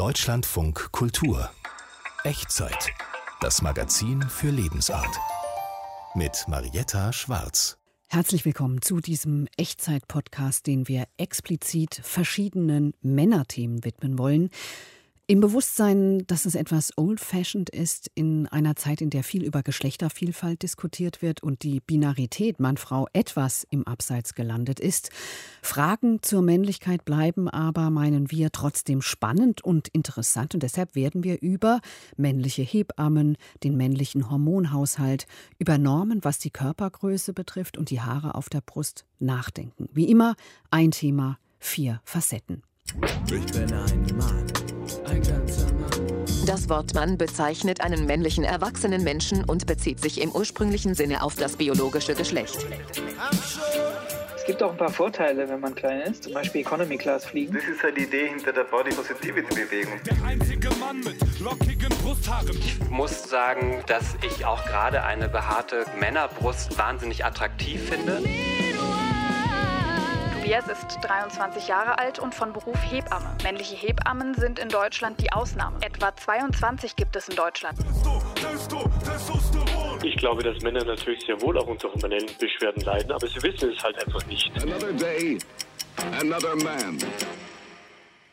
Deutschlandfunk Kultur. Echtzeit. Das Magazin für Lebensart. Mit Marietta Schwarz. Herzlich willkommen zu diesem Echtzeit-Podcast, den wir explizit verschiedenen Männerthemen widmen wollen. Im Bewusstsein, dass es etwas old-fashioned ist, in einer Zeit, in der viel über Geschlechtervielfalt diskutiert wird und die Binarität Mann-Frau etwas im Abseits gelandet ist. Fragen zur Männlichkeit bleiben aber, meinen wir, trotzdem spannend und interessant. Und deshalb werden wir über männliche Hebammen, den männlichen Hormonhaushalt, über Normen, was die Körpergröße betrifft und die Haare auf der Brust nachdenken. Wie immer ein Thema, vier Facetten. Ich bin ein Mann. Das Wort Mann bezeichnet einen männlichen erwachsenen Menschen und bezieht sich im ursprünglichen Sinne auf das biologische Geschlecht. Es gibt auch ein paar Vorteile, wenn man klein ist, zum Beispiel Economy Class fliegen. Das ist halt die Idee hinter der Body Positivity Bewegung. Der einzige Mann mit lockigen Brusthaaren. Ich muss sagen, dass ich auch gerade eine behaarte Männerbrust wahnsinnig attraktiv finde. Tobias ist 23 Jahre alt und von Beruf Hebamme. Männliche Hebammen sind in Deutschland die Ausnahme. Etwa 22 gibt es in Deutschland. Ich glaube, dass Männer natürlich sehr wohl auch unter hormonellen Beschwerden leiden, aber sie wissen es halt einfach nicht. Another day, another man.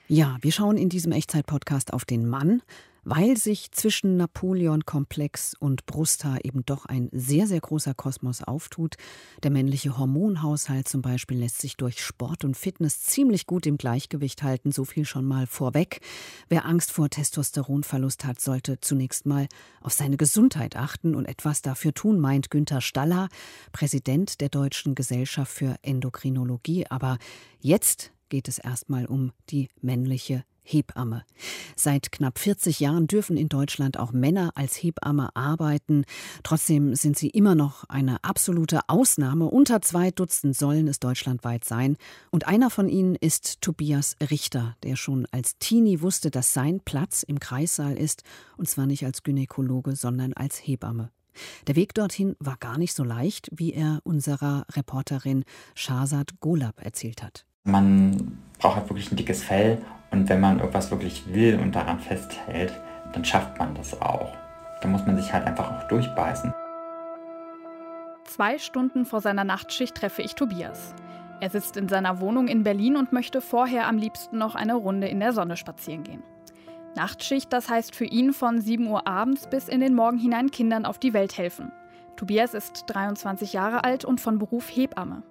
Ja, wir schauen in diesem Echtzeit-Podcast auf den Mann, weil sich zwischen Napoleon-Komplex und Brusthaar eben doch ein sehr, sehr großer Kosmos auftut. Der männliche Hormonhaushalt zum Beispiel lässt sich durch Sport und Fitness ziemlich gut im Gleichgewicht halten, so viel schon mal vorweg. Wer Angst vor Testosteronverlust hat, sollte zunächst mal auf seine Gesundheit achten und etwas dafür tun, meint Günther Staller, Präsident der Deutschen Gesellschaft für Endokrinologie. Aber jetzt geht es erstmal um die männliche Hebamme. Seit knapp 40 Jahren dürfen in Deutschland auch Männer als Hebamme arbeiten. Trotzdem sind sie immer noch eine absolute Ausnahme. Unter zwei Dutzend sollen es deutschlandweit sein. Und einer von ihnen ist Tobias Richter, der schon als Teenie wusste, dass sein Platz im Kreissaal ist. Und zwar nicht als Gynäkologe, sondern als Hebamme. Der Weg dorthin war gar nicht so leicht, wie er unserer Reporterin Shazad Golab erzählt hat. Man braucht halt wirklich ein dickes Fell und wenn man irgendwas wirklich will und daran festhält, dann schafft man das auch. Da muss man sich halt einfach auch durchbeißen. Zwei Stunden vor seiner Nachtschicht treffe ich Tobias. Er sitzt in seiner Wohnung in Berlin und möchte vorher am liebsten noch eine Runde in der Sonne spazieren gehen. Nachtschicht, das heißt für ihn von 7 Uhr abends bis in den Morgen hinein Kindern auf die Welt helfen. Tobias ist 23 Jahre alt und von Beruf Hebamme.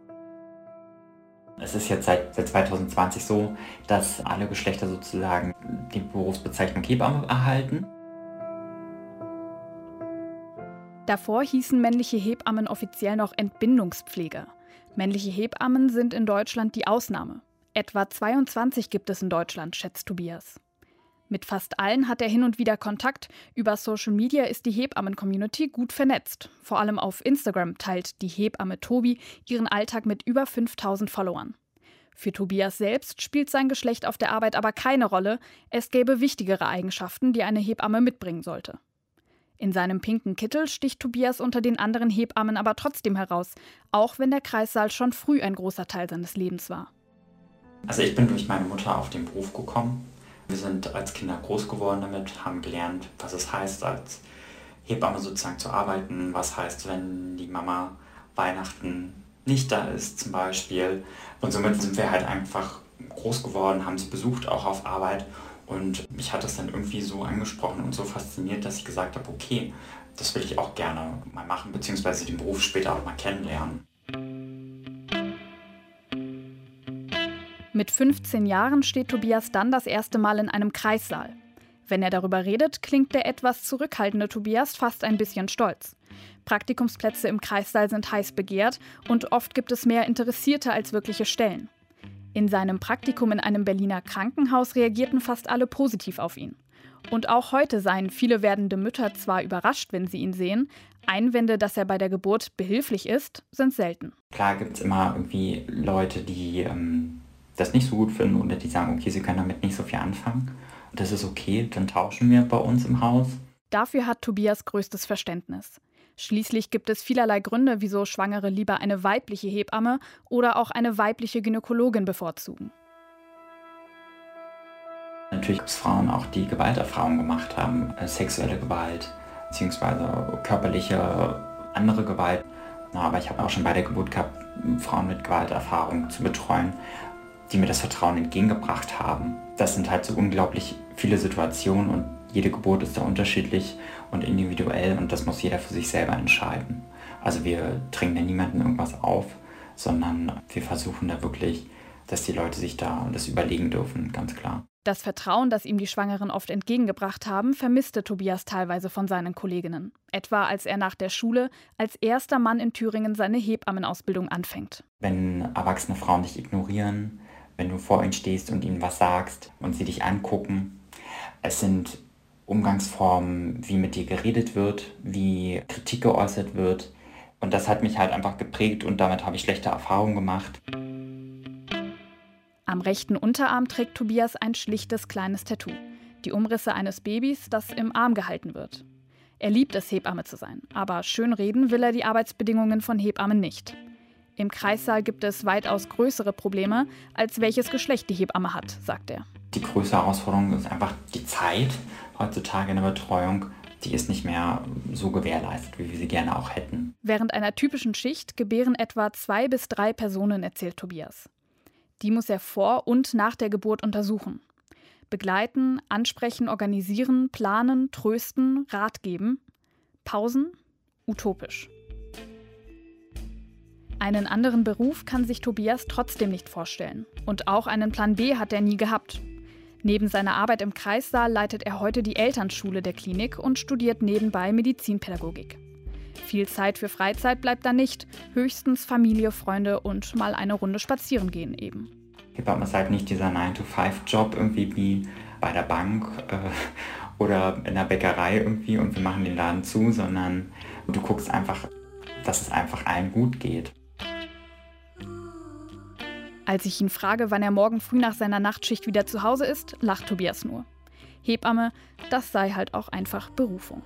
Es ist jetzt seit, seit 2020 so, dass alle Geschlechter sozusagen die Berufsbezeichnung Hebamme erhalten. Davor hießen männliche Hebammen offiziell noch Entbindungspfleger. Männliche Hebammen sind in Deutschland die Ausnahme. Etwa 22 gibt es in Deutschland, schätzt Tobias. Mit fast allen hat er hin und wieder Kontakt. Über Social Media ist die Hebammen-Community gut vernetzt. Vor allem auf Instagram teilt die Hebamme Tobi ihren Alltag mit über 5000 Followern. Für Tobias selbst spielt sein Geschlecht auf der Arbeit aber keine Rolle. Es gäbe wichtigere Eigenschaften, die eine Hebamme mitbringen sollte. In seinem pinken Kittel sticht Tobias unter den anderen Hebammen aber trotzdem heraus, auch wenn der Kreissaal schon früh ein großer Teil seines Lebens war. Also ich bin durch meine Mutter auf den Beruf gekommen wir sind als Kinder groß geworden damit, haben gelernt, was es heißt, als Hebamme sozusagen zu arbeiten, was heißt, wenn die Mama Weihnachten nicht da ist zum Beispiel. Und somit sind wir halt einfach groß geworden, haben sie besucht, auch auf Arbeit. Und mich hat das dann irgendwie so angesprochen und so fasziniert, dass ich gesagt habe, okay, das will ich auch gerne mal machen, beziehungsweise den Beruf später auch mal kennenlernen. Mit 15 Jahren steht Tobias dann das erste Mal in einem Kreissaal. Wenn er darüber redet, klingt der etwas zurückhaltende Tobias fast ein bisschen stolz. Praktikumsplätze im Kreissaal sind heiß begehrt und oft gibt es mehr Interessierte als wirkliche Stellen. In seinem Praktikum in einem Berliner Krankenhaus reagierten fast alle positiv auf ihn. Und auch heute seien viele werdende Mütter zwar überrascht, wenn sie ihn sehen, Einwände, dass er bei der Geburt behilflich ist, sind selten. Klar gibt es immer irgendwie Leute, die ähm, das nicht so gut finden oder die sagen, okay, sie können damit nicht so viel anfangen. Und das ist okay, dann tauschen wir bei uns im Haus. Dafür hat Tobias größtes Verständnis. Schließlich gibt es vielerlei Gründe, wieso Schwangere lieber eine weibliche Hebamme oder auch eine weibliche Gynäkologin bevorzugen. Natürlich gibt es Frauen auch, die Gewalterfahrungen gemacht haben, äh, sexuelle Gewalt beziehungsweise körperliche andere Gewalt. Aber ich habe auch schon bei der Geburt gehabt, Frauen mit Gewalterfahrung zu betreuen, die mir das Vertrauen entgegengebracht haben. Das sind halt so unglaublich viele Situationen und jede Geburt ist da unterschiedlich und individuell und das muss jeder für sich selber entscheiden. Also wir dringen ja niemanden irgendwas auf, sondern wir versuchen da wirklich, dass die Leute sich da das überlegen dürfen, ganz klar. Das Vertrauen, das ihm die Schwangeren oft entgegengebracht haben, vermisste Tobias teilweise von seinen Kolleginnen. Etwa als er nach der Schule als erster Mann in Thüringen seine Hebammenausbildung anfängt. Wenn erwachsene Frauen dich ignorieren, wenn du vor ihnen stehst und ihnen was sagst und sie dich angucken, es sind Umgangsformen, wie mit dir geredet wird, wie Kritik geäußert wird. Und das hat mich halt einfach geprägt und damit habe ich schlechte Erfahrungen gemacht. Am rechten Unterarm trägt Tobias ein schlichtes kleines Tattoo. Die Umrisse eines Babys, das im Arm gehalten wird. Er liebt es, Hebamme zu sein, aber schönreden will er die Arbeitsbedingungen von Hebammen nicht. Im Kreissaal gibt es weitaus größere Probleme, als welches Geschlecht die Hebamme hat, sagt er. Die größte Herausforderung ist einfach die Zeit heutzutage in der Betreuung. Die ist nicht mehr so gewährleistet, wie wir sie gerne auch hätten. Während einer typischen Schicht gebären etwa zwei bis drei Personen, erzählt Tobias. Die muss er vor und nach der Geburt untersuchen. Begleiten, ansprechen, organisieren, planen, trösten, Rat geben. Pausen? Utopisch. Einen anderen Beruf kann sich Tobias trotzdem nicht vorstellen. Und auch einen Plan B hat er nie gehabt. Neben seiner Arbeit im Kreissaal leitet er heute die Elternschule der Klinik und studiert nebenbei Medizinpädagogik. Viel Zeit für Freizeit bleibt da nicht, höchstens Familie, Freunde und mal eine Runde spazieren gehen eben. Hebamme ist halt nicht dieser 9-to-5-Job irgendwie wie bei der Bank äh, oder in der Bäckerei irgendwie und wir machen den Laden zu, sondern du guckst einfach, dass es einfach allen gut geht. Als ich ihn frage, wann er morgen früh nach seiner Nachtschicht wieder zu Hause ist, lacht Tobias nur. Hebamme, das sei halt auch einfach Berufung.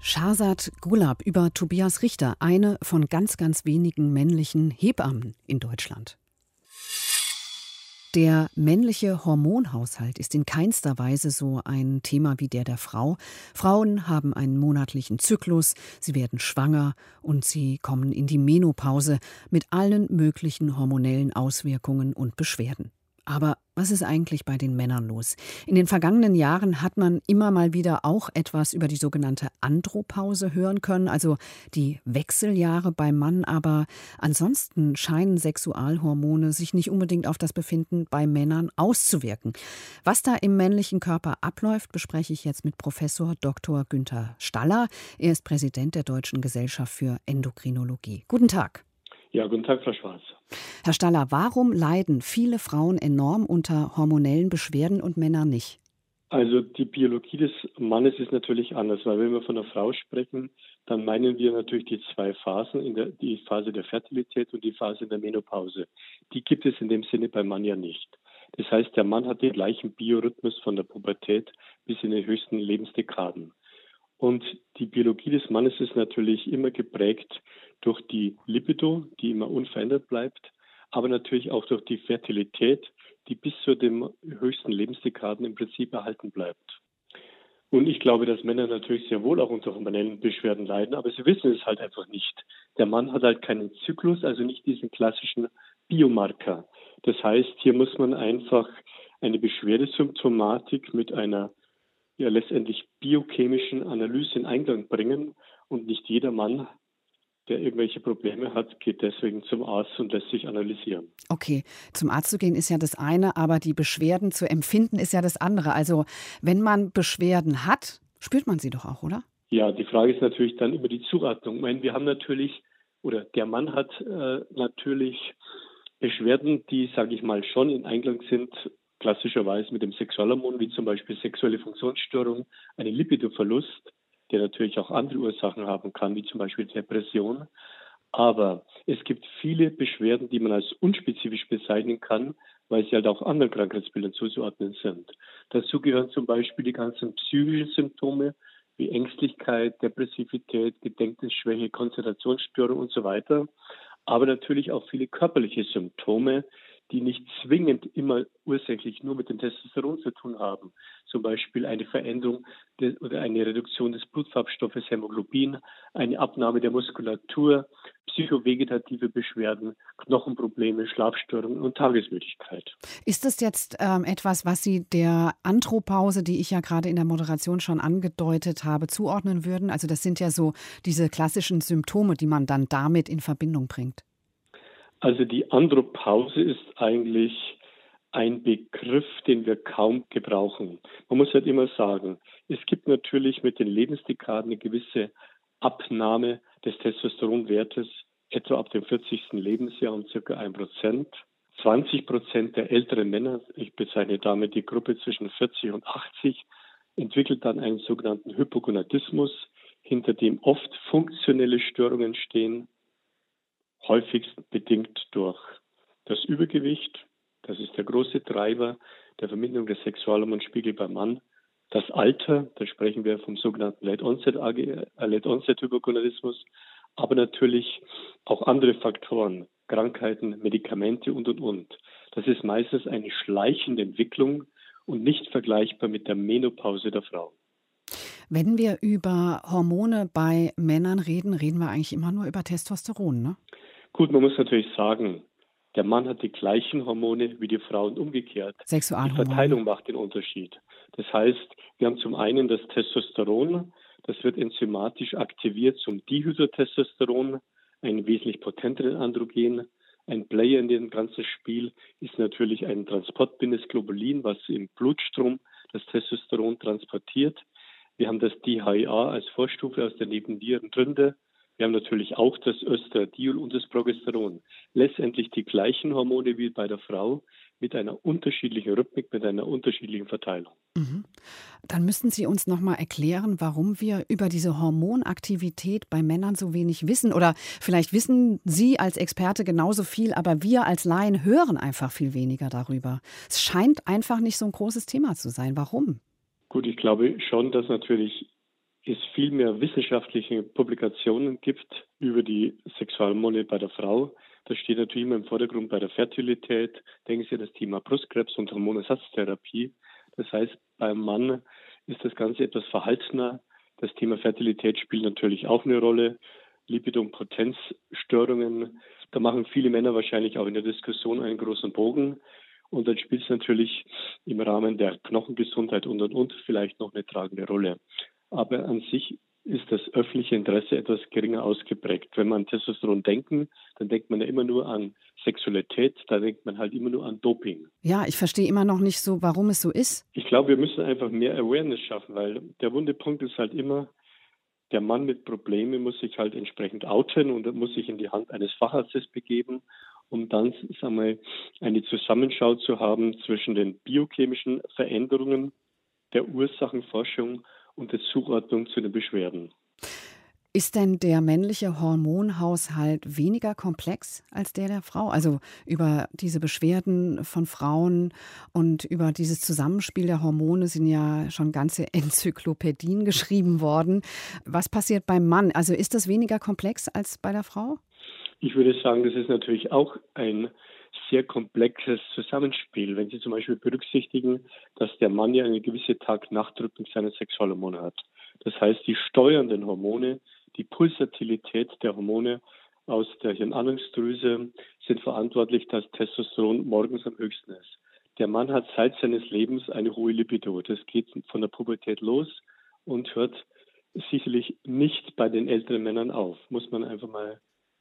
Shahzad Gulab über Tobias Richter, eine von ganz, ganz wenigen männlichen Hebammen in Deutschland. Der männliche Hormonhaushalt ist in keinster Weise so ein Thema wie der der Frau. Frauen haben einen monatlichen Zyklus, sie werden schwanger und sie kommen in die Menopause mit allen möglichen hormonellen Auswirkungen und Beschwerden. Aber was ist eigentlich bei den Männern los? In den vergangenen Jahren hat man immer mal wieder auch etwas über die sogenannte Andropause hören können, also die Wechseljahre beim Mann, aber ansonsten scheinen Sexualhormone sich nicht unbedingt auf das Befinden bei Männern auszuwirken. Was da im männlichen Körper abläuft, bespreche ich jetzt mit Professor Dr. Günther Staller. Er ist Präsident der Deutschen Gesellschaft für Endokrinologie. Guten Tag. Ja, guten Tag, Frau Schwarz. Herr Staller, warum leiden viele Frauen enorm unter hormonellen Beschwerden und Männer nicht? Also die Biologie des Mannes ist natürlich anders, weil wenn wir von einer Frau sprechen, dann meinen wir natürlich die zwei Phasen, der, die Phase der Fertilität und die Phase der Menopause. Die gibt es in dem Sinne beim Mann ja nicht. Das heißt, der Mann hat den gleichen Biorhythmus von der Pubertät bis in die höchsten Lebensdekaden. Und die Biologie des Mannes ist natürlich immer geprägt durch die Libido, die immer unverändert bleibt, aber natürlich auch durch die Fertilität, die bis zu den höchsten Lebensdekaden im Prinzip erhalten bleibt. Und ich glaube, dass Männer natürlich sehr wohl auch unter hormonellen Beschwerden leiden, aber sie wissen es halt einfach nicht. Der Mann hat halt keinen Zyklus, also nicht diesen klassischen Biomarker. Das heißt, hier muss man einfach eine Beschwerdesymptomatik mit einer ja letztendlich biochemischen Analyse in Einklang bringen und nicht jeder Mann der irgendwelche Probleme hat, geht deswegen zum Arzt und lässt sich analysieren. Okay, zum Arzt zu gehen ist ja das eine, aber die Beschwerden zu empfinden ist ja das andere. Also wenn man Beschwerden hat, spürt man sie doch auch, oder? Ja, die Frage ist natürlich dann immer die Zuordnung. Ich meine, wir haben natürlich, oder der Mann hat äh, natürlich Beschwerden, die, sage ich mal, schon in Einklang sind, klassischerweise mit dem Sexualhormon, wie zum Beispiel sexuelle Funktionsstörung, einen Libidoverlust der natürlich auch andere Ursachen haben kann, wie zum Beispiel Depression. Aber es gibt viele Beschwerden, die man als unspezifisch bezeichnen kann, weil sie halt auch anderen Krankheitsbildern zuzuordnen sind. Dazu gehören zum Beispiel die ganzen psychischen Symptome wie Ängstlichkeit, Depressivität, Gedächtnisschwäche, Konzentrationsstörung und so weiter. aber natürlich auch viele körperliche Symptome, die nicht zwingend immer ursächlich nur mit dem Testosteron zu tun haben. Zum Beispiel eine Veränderung des, oder eine Reduktion des Blutfarbstoffes Hämoglobin, eine Abnahme der Muskulatur, psychovegetative Beschwerden, Knochenprobleme, Schlafstörungen und Tagesmüdigkeit. Ist das jetzt ähm, etwas, was Sie der Anthropause, die ich ja gerade in der Moderation schon angedeutet habe, zuordnen würden? Also das sind ja so diese klassischen Symptome, die man dann damit in Verbindung bringt. Also die Andropause ist eigentlich ein Begriff, den wir kaum gebrauchen. Man muss halt immer sagen, es gibt natürlich mit den Lebensdekaden eine gewisse Abnahme des Testosteronwertes, etwa ab dem 40. Lebensjahr um circa ein Prozent. 20 Prozent der älteren Männer, ich bezeichne damit die Gruppe zwischen 40 und 80, entwickelt dann einen sogenannten Hypogonadismus, hinter dem oft funktionelle Störungen stehen, häufigst bedingt durch das Übergewicht. Das ist der große Treiber der Verminderung des Sexualhormonspiegel beim Mann. Das Alter, da sprechen wir vom sogenannten äh, Late Onset Hypogonadismus, aber natürlich auch andere Faktoren, Krankheiten, Medikamente und, und, und. Das ist meistens eine schleichende Entwicklung und nicht vergleichbar mit der Menopause der Frau. Wenn wir über Hormone bei Männern reden, reden wir eigentlich immer nur über Testosteron, ne? Gut, man muss natürlich sagen, der Mann hat die gleichen Hormone wie die Frau und umgekehrt. Sexualhormone. Die Verteilung macht den Unterschied. Das heißt, wir haben zum einen das Testosteron, das wird enzymatisch aktiviert zum Dihydrotestosteron, ein wesentlich potenteren Androgen. Ein Player in dem ganzen Spiel ist natürlich ein transportbindes Globulin, was im Blutstrom das Testosteron transportiert. Wir haben das DHEA als Vorstufe aus der Nebennierenrinde. Wir haben natürlich auch das Östradiol und das Progesteron. Letztendlich die gleichen Hormone wie bei der Frau mit einer unterschiedlichen Rhythmik, mit einer unterschiedlichen Verteilung. Mhm. Dann müssten Sie uns noch mal erklären, warum wir über diese Hormonaktivität bei Männern so wenig wissen. Oder vielleicht wissen Sie als Experte genauso viel, aber wir als Laien hören einfach viel weniger darüber. Es scheint einfach nicht so ein großes Thema zu sein. Warum? Gut, ich glaube schon, dass natürlich es viel mehr wissenschaftliche Publikationen gibt über die Sexualhormone bei der Frau. Das steht natürlich immer im Vordergrund bei der Fertilität. Denken Sie an das Thema Brustkrebs und Hormonersatztherapie. Das heißt, beim Mann ist das Ganze etwas verhaltener. Das Thema Fertilität spielt natürlich auch eine Rolle. Libido- und Potenzstörungen. Da machen viele Männer wahrscheinlich auch in der Diskussion einen großen Bogen. Und dann spielt es natürlich im Rahmen der Knochengesundheit und und und vielleicht noch eine tragende Rolle aber an sich ist das öffentliche Interesse etwas geringer ausgeprägt. Wenn man Testosteron denken, dann denkt man ja immer nur an Sexualität, da denkt man halt immer nur an Doping. Ja, ich verstehe immer noch nicht so, warum es so ist. Ich glaube, wir müssen einfach mehr Awareness schaffen, weil der wunde Punkt ist halt immer, der Mann mit Problemen muss sich halt entsprechend outen und muss sich in die Hand eines Facharztes begeben, um dann sagen wir, eine Zusammenschau zu haben zwischen den biochemischen Veränderungen der Ursachenforschung und der Zuordnung zu den Beschwerden. Ist denn der männliche Hormonhaushalt weniger komplex als der der Frau? Also über diese Beschwerden von Frauen und über dieses Zusammenspiel der Hormone sind ja schon ganze Enzyklopädien geschrieben worden. Was passiert beim Mann? Also ist das weniger komplex als bei der Frau? Ich würde sagen, das ist natürlich auch ein sehr komplexes Zusammenspiel. Wenn Sie zum Beispiel berücksichtigen, dass der Mann ja eine gewisse Tag-Nacht-Rhythmik seiner Sexualhormone hat. Das heißt, die steuernden Hormone, die Pulsatilität der Hormone aus der Hirnanhangsdrüse sind verantwortlich, dass Testosteron morgens am höchsten ist. Der Mann hat seit seines Lebens eine hohe Libido. Das geht von der Pubertät los und hört sicherlich nicht bei den älteren Männern auf, muss man einfach mal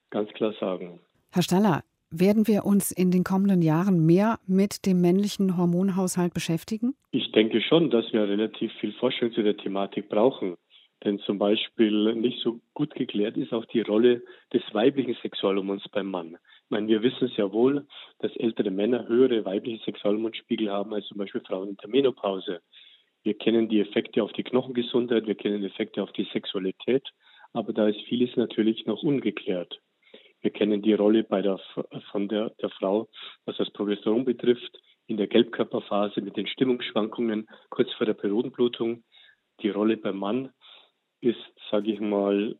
ganz klar sagen. Herr Staller, werden wir uns in den kommenden Jahren mehr mit dem männlichen Hormonhaushalt beschäftigen? Ich denke schon, dass wir relativ viel Forschung zu der Thematik brauchen. Denn zum Beispiel nicht so gut geklärt ist auch die Rolle des weiblichen Sexualhormons beim Mann. Ich meine, wir wissen sehr wohl, dass ältere Männer höhere weibliche Sexualhormonspiegel haben als zum Beispiel Frauen in der Menopause. Wir kennen die Effekte auf die Knochengesundheit, wir kennen Effekte auf die Sexualität, aber da ist vieles natürlich noch ungeklärt. Wir kennen die Rolle bei der, von der, der Frau, was das Progesteron betrifft, in der Gelbkörperphase mit den Stimmungsschwankungen kurz vor der Periodenblutung. Die Rolle beim Mann ist, sage ich mal,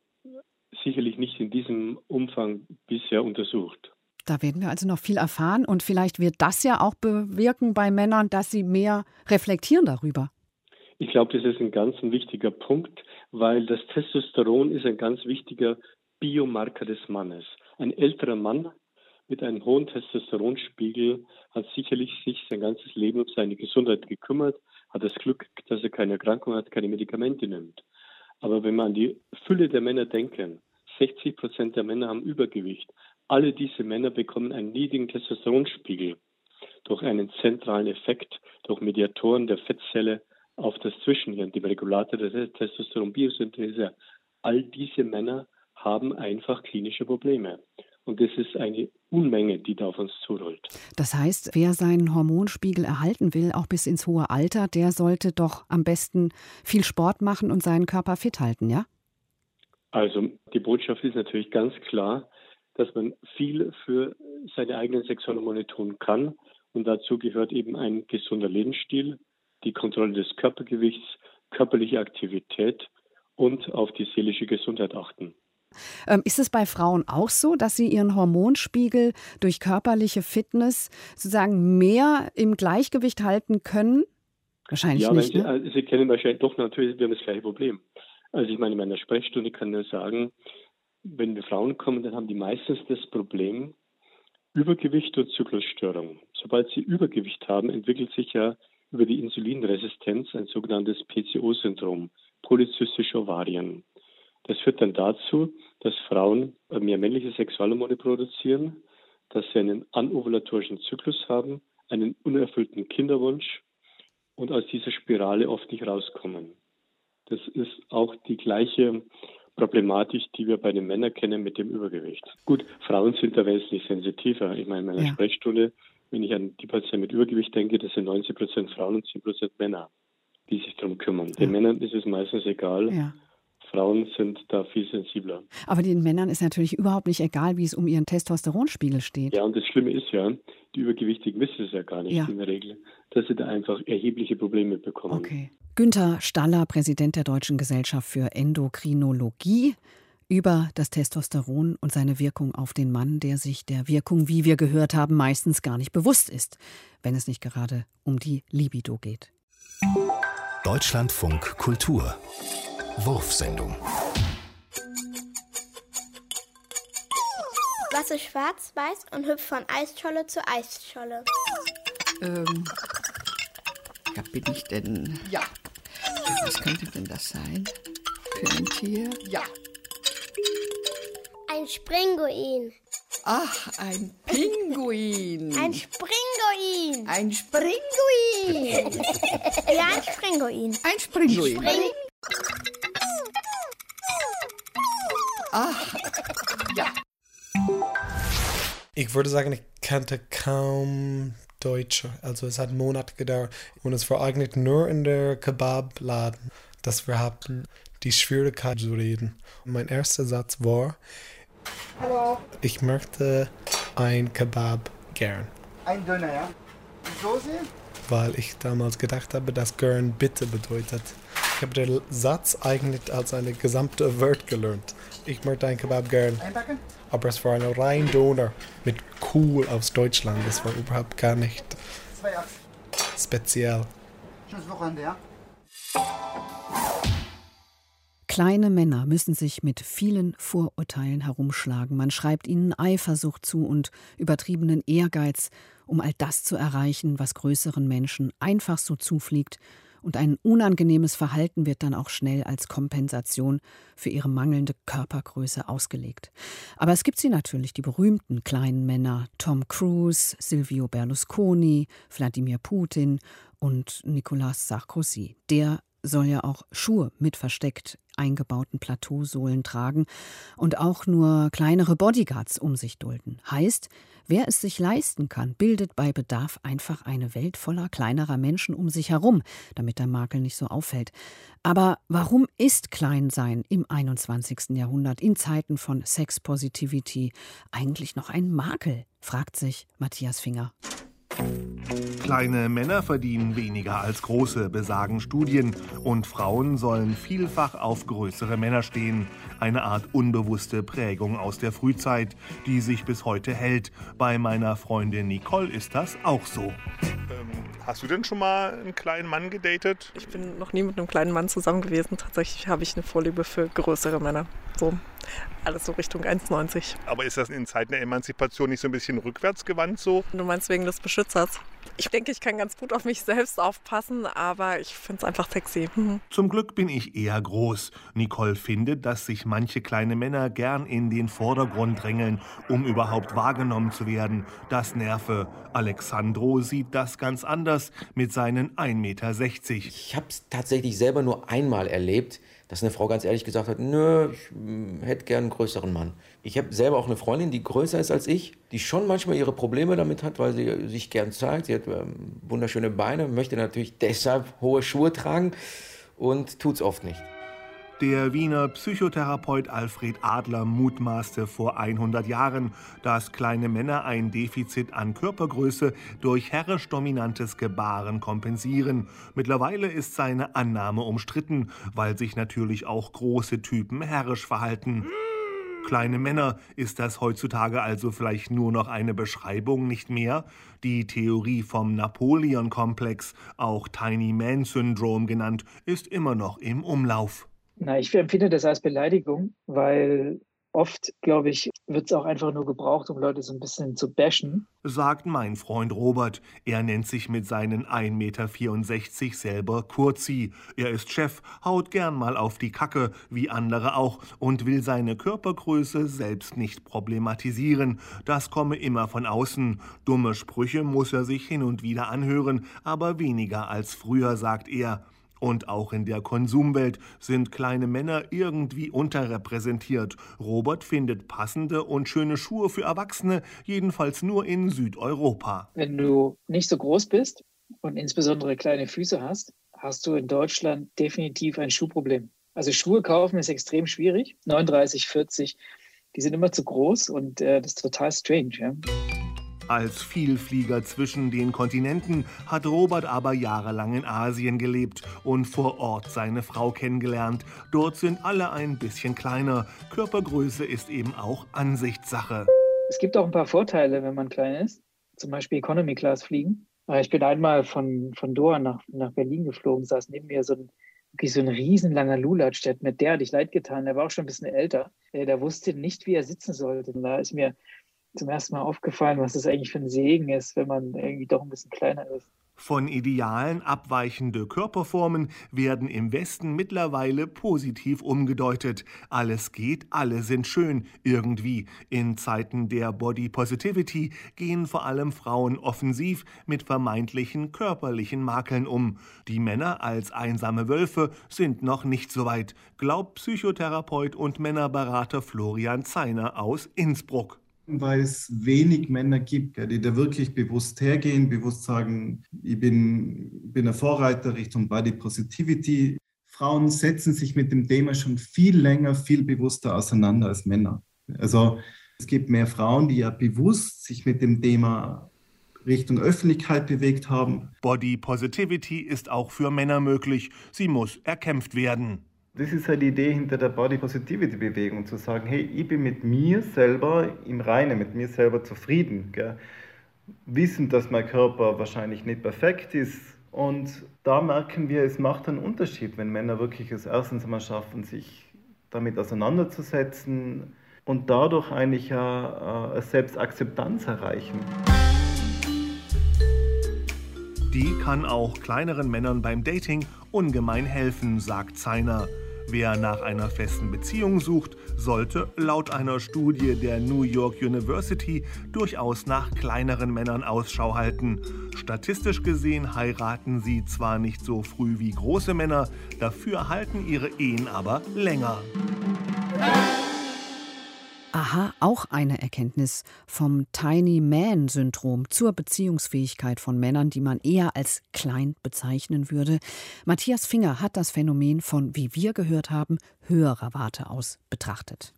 sicherlich nicht in diesem Umfang bisher untersucht. Da werden wir also noch viel erfahren und vielleicht wird das ja auch bewirken bei Männern, dass sie mehr reflektieren darüber. Ich glaube, das ist ein ganz wichtiger Punkt, weil das Testosteron ist ein ganz wichtiger Biomarker des Mannes. Ein älterer Mann mit einem hohen Testosteronspiegel hat sicherlich sich sein ganzes Leben um seine Gesundheit gekümmert, hat das Glück, dass er keine Erkrankung hat, keine Medikamente nimmt. Aber wenn man an die Fülle der Männer denken, 60 Prozent der Männer haben Übergewicht. Alle diese Männer bekommen einen niedrigen Testosteronspiegel durch einen zentralen Effekt, durch Mediatoren der Fettzelle auf das Zwischenhirn, dem Regulator der Testosteronbiosynthese. All diese Männer haben einfach klinische Probleme. Und das ist eine Unmenge, die da auf uns zurollt. Das heißt, wer seinen Hormonspiegel erhalten will, auch bis ins hohe Alter, der sollte doch am besten viel Sport machen und seinen Körper fit halten, ja? Also die Botschaft ist natürlich ganz klar, dass man viel für seine eigenen Sexualhormone tun kann. Und dazu gehört eben ein gesunder Lebensstil, die Kontrolle des Körpergewichts, körperliche Aktivität und auf die seelische Gesundheit achten. Ähm, ist es bei Frauen auch so, dass sie ihren Hormonspiegel durch körperliche Fitness sozusagen mehr im Gleichgewicht halten können? Wahrscheinlich ja, nicht. Sie, ne? also sie kennen wahrscheinlich doch natürlich, wir haben das gleiche Problem. Also ich meine, in meiner Sprechstunde kann ich nur sagen, wenn wir Frauen kommen, dann haben die meistens das Problem Übergewicht und Zyklusstörung. Sobald sie Übergewicht haben, entwickelt sich ja über die Insulinresistenz ein sogenanntes PCO-Syndrom, polyzystische Ovarien. Das führt dann dazu, dass Frauen mehr männliche Sexualhormone produzieren, dass sie einen anovulatorischen Zyklus haben, einen unerfüllten Kinderwunsch und aus dieser Spirale oft nicht rauskommen. Das ist auch die gleiche Problematik, die wir bei den Männern kennen mit dem Übergewicht. Gut, Frauen sind da wesentlich sensitiver. Ich meine, in meiner ja. Sprechstunde, wenn ich an die Patienten mit Übergewicht denke, das sind 90 Prozent Frauen und 10 Prozent Männer, die sich darum kümmern. Ja. Den Männern ist es meistens egal. Ja. Frauen sind da viel sensibler. Aber den Männern ist natürlich überhaupt nicht egal, wie es um ihren Testosteronspiegel steht. Ja, und das Schlimme ist ja, die Übergewichtigen wissen es ja gar nicht ja. in der Regel, dass sie da einfach erhebliche Probleme bekommen. Okay. Günther Staller, Präsident der Deutschen Gesellschaft für Endokrinologie, über das Testosteron und seine Wirkung auf den Mann, der sich der Wirkung, wie wir gehört haben, meistens gar nicht bewusst ist, wenn es nicht gerade um die Libido geht. Deutschlandfunk Kultur Wurfsendung. Was ist schwarz-weiß und hüpft von Eisscholle zu Eisscholle? Ähm, ja, bin ich denn? Ja. Was könnte denn das sein? Für ein Tier? Ja. Ein Springuin. Ach, ein Pinguin. Ein Springuin. Ein Springuin. ja, ein Springuin. Ein Springuin. Spring Ach, ja. Ich würde sagen, ich kannte kaum Deutsch. Also es hat Monate gedauert. Und es war eigentlich nur in der Kebab-Laden, dass wir hatten die Schwierigkeit zu reden. Und mein erster Satz war, Hallo. ich möchte ein Kebab gern. Ein Döner, ja? Die Soße? Weil ich damals gedacht habe, dass gern bitte bedeutet. Ich habe den Satz eigentlich als eine gesamte Wort gelernt. Ich möchte ein Kebab gern. Einpacken? Aber es war ein rein Donor mit Cool aus Deutschland. Das war überhaupt gar nicht speziell. Schönes Wochenende, ja? Kleine Männer müssen sich mit vielen Vorurteilen herumschlagen. Man schreibt ihnen Eifersucht zu und übertriebenen Ehrgeiz, um all das zu erreichen, was größeren Menschen einfach so zufliegt und ein unangenehmes Verhalten wird dann auch schnell als Kompensation für ihre mangelnde Körpergröße ausgelegt. Aber es gibt sie natürlich, die berühmten kleinen Männer Tom Cruise, Silvio Berlusconi, Wladimir Putin und Nicolas Sarkozy. Der soll ja auch Schuhe mit versteckt eingebauten Plateausohlen tragen und auch nur kleinere Bodyguards um sich dulden. Heißt, wer es sich leisten kann, bildet bei Bedarf einfach eine Welt voller kleinerer Menschen um sich herum, damit der Makel nicht so auffällt. Aber warum ist Kleinsein im 21. Jahrhundert in Zeiten von Sex-Positivity eigentlich noch ein Makel? fragt sich Matthias Finger. Kleine Männer verdienen weniger als große, besagen Studien. Und Frauen sollen vielfach auf größere Männer stehen. Eine Art unbewusste Prägung aus der Frühzeit, die sich bis heute hält. Bei meiner Freundin Nicole ist das auch so. Ähm, hast du denn schon mal einen kleinen Mann gedatet? Ich bin noch nie mit einem kleinen Mann zusammen gewesen. Tatsächlich habe ich eine Vorliebe für größere Männer. So alles so Richtung 1,90. Aber ist das in Zeiten der Emanzipation nicht so ein bisschen rückwärtsgewandt so? Du meinst wegen des Beschützers? Ich denke, ich kann ganz gut auf mich selbst aufpassen, aber ich finde es einfach sexy. Mhm. Zum Glück bin ich eher groß. Nicole findet, dass sich manche kleine Männer gern in den Vordergrund drängeln, um überhaupt wahrgenommen zu werden. Das nerve. Alexandro sieht das ganz anders mit seinen 1,60 Meter. Ich habe es tatsächlich selber nur einmal erlebt dass eine Frau ganz ehrlich gesagt hat, nö, ich hm, hätte gern einen größeren Mann. Ich habe selber auch eine Freundin, die größer ist als ich, die schon manchmal ihre Probleme damit hat, weil sie sich gern zeigt. Sie hat ähm, wunderschöne Beine, möchte natürlich deshalb hohe Schuhe tragen und tut es oft nicht. Der Wiener Psychotherapeut Alfred Adler mutmaßte vor 100 Jahren, dass kleine Männer ein Defizit an Körpergröße durch herrisch dominantes Gebaren kompensieren. Mittlerweile ist seine Annahme umstritten, weil sich natürlich auch große Typen herrisch verhalten. Kleine Männer, ist das heutzutage also vielleicht nur noch eine Beschreibung, nicht mehr? Die Theorie vom Napoleon-Komplex, auch Tiny Man Syndrome genannt, ist immer noch im Umlauf. Na, ich empfinde das als Beleidigung, weil oft, glaube ich, wird es auch einfach nur gebraucht, um Leute so ein bisschen zu bashen. Sagt mein Freund Robert. Er nennt sich mit seinen 1,64 Meter selber Kurzi. Er ist Chef, haut gern mal auf die Kacke, wie andere auch, und will seine Körpergröße selbst nicht problematisieren. Das komme immer von außen. Dumme Sprüche muss er sich hin und wieder anhören, aber weniger als früher, sagt er. Und auch in der Konsumwelt sind kleine Männer irgendwie unterrepräsentiert. Robert findet passende und schöne Schuhe für Erwachsene, jedenfalls nur in Südeuropa. Wenn du nicht so groß bist und insbesondere kleine Füße hast, hast du in Deutschland definitiv ein Schuhproblem. Also Schuhe kaufen ist extrem schwierig. 39, 40, die sind immer zu groß und äh, das ist total strange. Ja? Als Vielflieger zwischen den Kontinenten hat Robert aber jahrelang in Asien gelebt und vor Ort seine Frau kennengelernt. Dort sind alle ein bisschen kleiner. Körpergröße ist eben auch Ansichtssache. Es gibt auch ein paar Vorteile, wenn man klein ist. Zum Beispiel Economy Class fliegen. Ich bin einmal von, von Doha nach, nach Berlin geflogen, saß neben mir so ein, wirklich so ein riesenlanger Lulatsch, der hat mir derartig leid getan. Der war auch schon ein bisschen älter. Der wusste nicht, wie er sitzen sollte. Da ist mir zum ersten Mal aufgefallen, was das eigentlich für ein Segen ist, wenn man irgendwie doch ein bisschen kleiner ist. Von Idealen abweichende Körperformen werden im Westen mittlerweile positiv umgedeutet. Alles geht, alle sind schön, irgendwie. In Zeiten der Body Positivity gehen vor allem Frauen offensiv mit vermeintlichen körperlichen Makeln um. Die Männer als einsame Wölfe sind noch nicht so weit, glaubt Psychotherapeut und Männerberater Florian Zeiner aus Innsbruck weil es wenig Männer gibt, die da wirklich bewusst hergehen, bewusst sagen, ich bin, bin ein Vorreiter Richtung Body Positivity. Frauen setzen sich mit dem Thema schon viel länger, viel bewusster auseinander als Männer. Also es gibt mehr Frauen, die ja bewusst sich mit dem Thema Richtung Öffentlichkeit bewegt haben. Body Positivity ist auch für Männer möglich. Sie muss erkämpft werden. Das ist halt die Idee hinter der Body Positivity Bewegung, zu sagen, hey, ich bin mit mir selber im Reinen, mit mir selber zufrieden. Gell? Wissen, dass mein Körper wahrscheinlich nicht perfekt ist. Und da merken wir, es macht einen Unterschied, wenn Männer wirklich es erstens einmal schaffen, sich damit auseinanderzusetzen und dadurch eigentlich eine Selbstakzeptanz erreichen. Die kann auch kleineren Männern beim Dating ungemein helfen, sagt Zeiner. Wer nach einer festen Beziehung sucht, sollte laut einer Studie der New York University durchaus nach kleineren Männern Ausschau halten. Statistisch gesehen heiraten sie zwar nicht so früh wie große Männer, dafür halten ihre Ehen aber länger. Aha, auch eine Erkenntnis vom Tiny Man Syndrom zur Beziehungsfähigkeit von Männern, die man eher als klein bezeichnen würde. Matthias Finger hat das Phänomen von, wie wir gehört haben, höherer Warte aus betrachtet.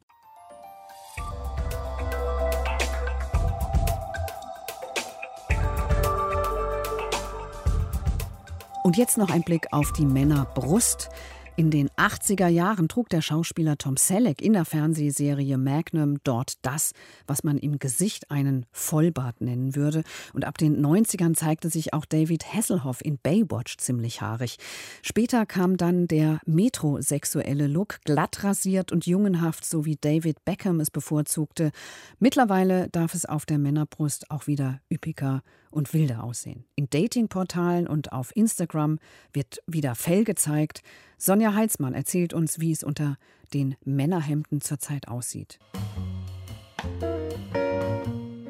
Und jetzt noch ein Blick auf die Männerbrust. In den 80er Jahren trug der Schauspieler Tom Selleck in der Fernsehserie Magnum dort das, was man im Gesicht einen Vollbart nennen würde. Und ab den 90ern zeigte sich auch David Hasselhoff in Baywatch ziemlich haarig. Später kam dann der metrosexuelle Look, glatt rasiert und jungenhaft, so wie David Beckham es bevorzugte. Mittlerweile darf es auf der Männerbrust auch wieder üppiger und wilder aussehen. In Datingportalen und auf Instagram wird wieder Fell gezeigt. Sonja Heitzmann erzählt uns, wie es unter den Männerhemden zurzeit aussieht.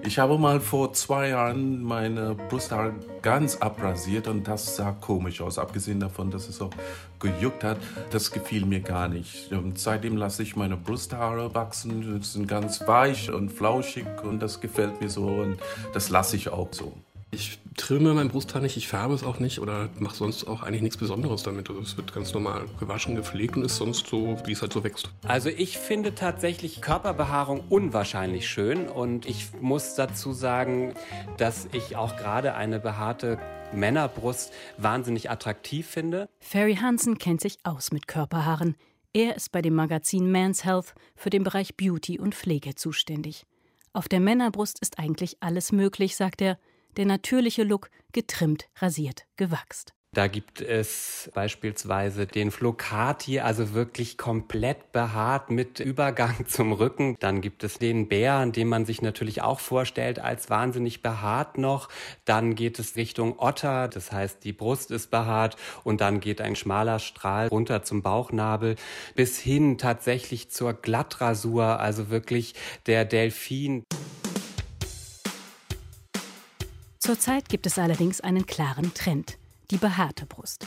Ich habe mal vor zwei Jahren meine Brusthaare ganz abrasiert und das sah komisch aus. Abgesehen davon, dass es auch gejuckt hat, das gefiel mir gar nicht. Und seitdem lasse ich meine Brusthaare wachsen. Sie sind ganz weich und flauschig und das gefällt mir so und das lasse ich auch so. Ich trimme mein Brusthaar nicht, ich färbe es auch nicht oder mache sonst auch eigentlich nichts Besonderes damit. Also es wird ganz normal gewaschen, gepflegt und ist sonst so, wie es halt so wächst. Also ich finde tatsächlich Körperbehaarung unwahrscheinlich schön und ich muss dazu sagen, dass ich auch gerade eine behaarte Männerbrust wahnsinnig attraktiv finde. Ferry Hansen kennt sich aus mit Körperhaaren. Er ist bei dem Magazin Man's Health für den Bereich Beauty und Pflege zuständig. Auf der Männerbrust ist eigentlich alles möglich, sagt er der natürliche Look getrimmt, rasiert, gewachst. Da gibt es beispielsweise den Flocati, also wirklich komplett behaart mit Übergang zum Rücken. Dann gibt es den Bären, den man sich natürlich auch vorstellt als wahnsinnig behaart noch. Dann geht es Richtung Otter, das heißt die Brust ist behaart und dann geht ein schmaler Strahl runter zum Bauchnabel bis hin tatsächlich zur Glattrasur, also wirklich der Delfin. Zurzeit gibt es allerdings einen klaren Trend, die behaarte Brust.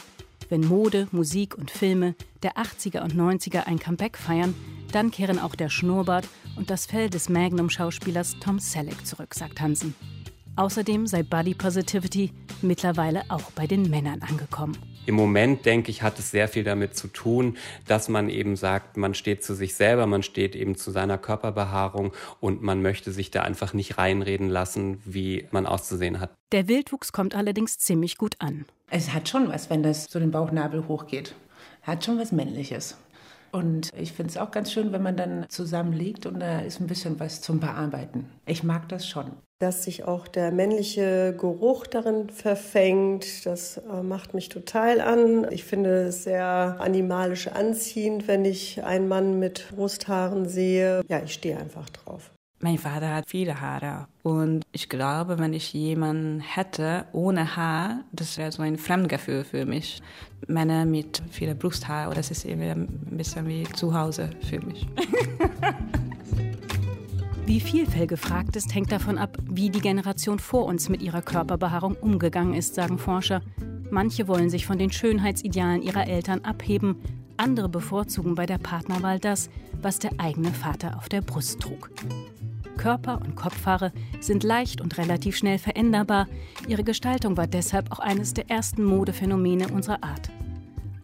Wenn Mode, Musik und Filme der 80er und 90er ein Comeback feiern, dann kehren auch der Schnurrbart und das Fell des Magnum-Schauspielers Tom Selleck zurück, sagt Hansen. Außerdem sei Body Positivity mittlerweile auch bei den Männern angekommen. Im Moment, denke ich, hat es sehr viel damit zu tun, dass man eben sagt, man steht zu sich selber, man steht eben zu seiner Körperbehaarung und man möchte sich da einfach nicht reinreden lassen, wie man auszusehen hat. Der Wildwuchs kommt allerdings ziemlich gut an. Es hat schon was, wenn das so den Bauchnabel hochgeht. Hat schon was Männliches. Und ich finde es auch ganz schön, wenn man dann zusammen liegt und da ist ein bisschen was zum Bearbeiten. Ich mag das schon. Dass sich auch der männliche Geruch darin verfängt, das äh, macht mich total an. Ich finde es sehr animalisch anziehend, wenn ich einen Mann mit Brusthaaren sehe. Ja, ich stehe einfach drauf. Mein Vater hat viele Haare und ich glaube, wenn ich jemanden hätte ohne Haar, das wäre so ein Fremdgefühl für mich. Männer mit vielen Brusthaar, das ist eben ein bisschen wie zu Hause für mich. Wie viel Fell gefragt ist, hängt davon ab, wie die Generation vor uns mit ihrer Körperbehaarung umgegangen ist, sagen Forscher. Manche wollen sich von den Schönheitsidealen ihrer Eltern abheben, andere bevorzugen bei der Partnerwahl das, was der eigene Vater auf der Brust trug. Körper- und Kopfhaare sind leicht und relativ schnell veränderbar. Ihre Gestaltung war deshalb auch eines der ersten Modephänomene unserer Art.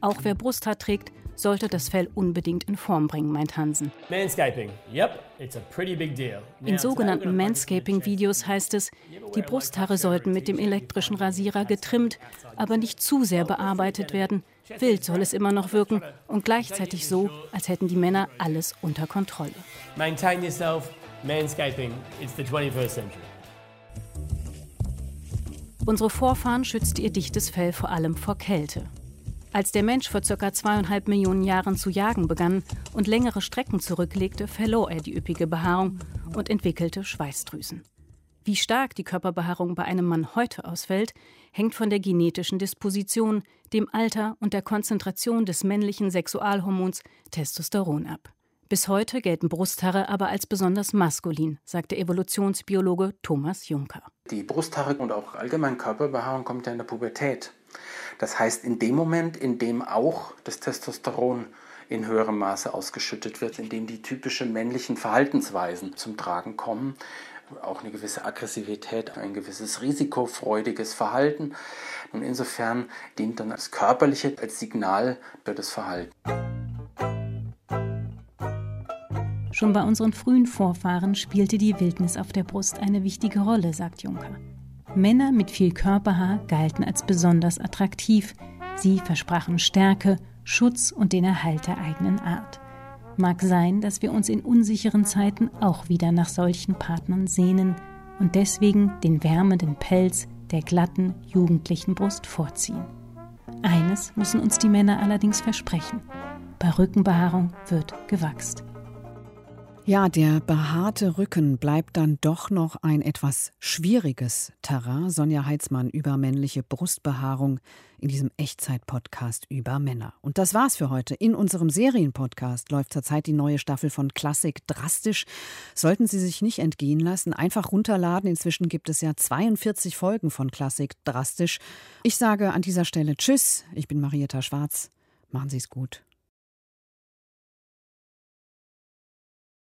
Auch wer Brusthaar trägt, sollte das Fell unbedingt in Form bringen, meint Hansen. Manscaping. Yep, it's a pretty big deal. In sogenannten Manscaping-Videos heißt es, die Brusthaare sollten mit dem elektrischen Rasierer getrimmt, aber nicht zu sehr bearbeitet werden. Wild soll es immer noch wirken und gleichzeitig so, als hätten die Männer alles unter Kontrolle. Maintain yourself. Manscaping. It's the 21st century. Unsere Vorfahren schützte ihr dichtes Fell vor allem vor Kälte. Als der Mensch vor ca. zweieinhalb Millionen Jahren zu jagen begann und längere Strecken zurücklegte, verlor er die üppige Behaarung und entwickelte Schweißdrüsen. Wie stark die Körperbehaarung bei einem Mann heute ausfällt, hängt von der genetischen Disposition, dem Alter und der Konzentration des männlichen Sexualhormons Testosteron ab. Bis heute gelten Brusthaare aber als besonders maskulin, sagt der Evolutionsbiologe Thomas Juncker. Die Brusthaare und auch allgemein Körperbehaarung kommt ja in der Pubertät. Das heißt, in dem Moment, in dem auch das Testosteron in höherem Maße ausgeschüttet wird, in dem die typischen männlichen Verhaltensweisen zum Tragen kommen, auch eine gewisse Aggressivität, ein gewisses risikofreudiges Verhalten. Und insofern dient dann das Körperliche als Signal für das Verhalten. Schon bei unseren frühen Vorfahren spielte die Wildnis auf der Brust eine wichtige Rolle, sagt Juncker. Männer mit viel Körperhaar galten als besonders attraktiv, Sie versprachen Stärke, Schutz und den Erhalt der eigenen Art. Mag sein, dass wir uns in unsicheren Zeiten auch wieder nach solchen Partnern sehnen und deswegen den wärmenden Pelz der glatten, jugendlichen Brust vorziehen. Eines müssen uns die Männer allerdings versprechen. Bei Rückenbehaarung wird gewachst. Ja, der behaarte Rücken bleibt dann doch noch ein etwas schwieriges Terrain. Sonja Heitzmann über männliche Brustbehaarung in diesem Echtzeit-Podcast über Männer. Und das war's für heute. In unserem Serienpodcast läuft zurzeit die neue Staffel von Klassik drastisch. Sollten Sie sich nicht entgehen lassen, einfach runterladen. Inzwischen gibt es ja 42 Folgen von Klassik drastisch. Ich sage an dieser Stelle Tschüss. Ich bin Marietta Schwarz. Machen Sie es gut.